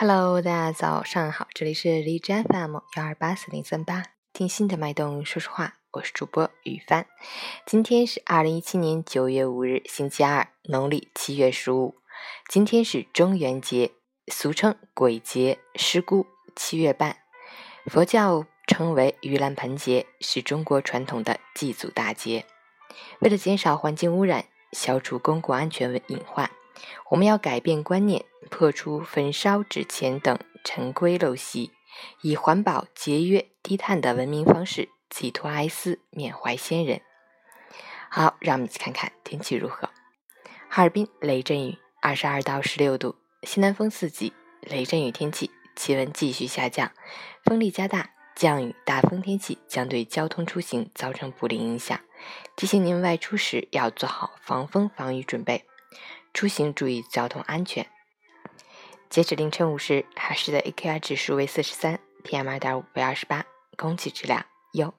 Hello，大家早上好，这里是荔枝 FM 幺二八四零三八，听心的脉动说说话，我是主播雨帆。今天是二零一七年九月五日，星期二，农历七月十五。今天是中元节，俗称鬼节、尸姑、七月半。佛教称为盂兰盆节，是中国传统的祭祖大节。为了减少环境污染，消除公共安全隐患。我们要改变观念，破除焚烧纸钱等陈规陋习，以环保、节约、低碳的文明方式寄托哀思，缅怀先人。好，让我们一起看看天气如何。哈尔滨雷阵雨，二十二到十六度，西南风四级，雷阵雨天气，气温继续下降，风力加大，降雨、大风天气将对交通出行造成不利影响，提醒您外出时要做好防风防雨准备。出行注意交通安全。截止凌晨五时，海市的 AQI 指数为四十三，PM 二点五为二十八，空气质量优。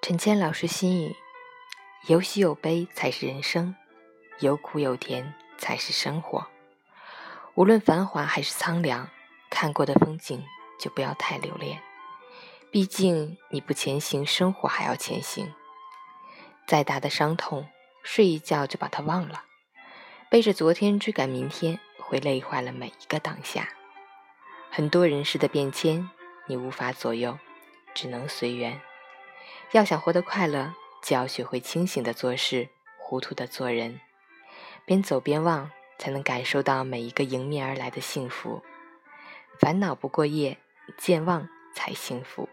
陈谦老师心语：有喜有悲才是人生。有苦有甜才是生活，无论繁华还是苍凉，看过的风景就不要太留恋。毕竟你不前行，生活还要前行。再大的伤痛，睡一觉就把它忘了。背着昨天追赶明天，会累坏了每一个当下。很多人事的变迁，你无法左右，只能随缘。要想活得快乐，就要学会清醒的做事，糊涂的做人。边走边忘，才能感受到每一个迎面而来的幸福。烦恼不过夜，健忘才幸福。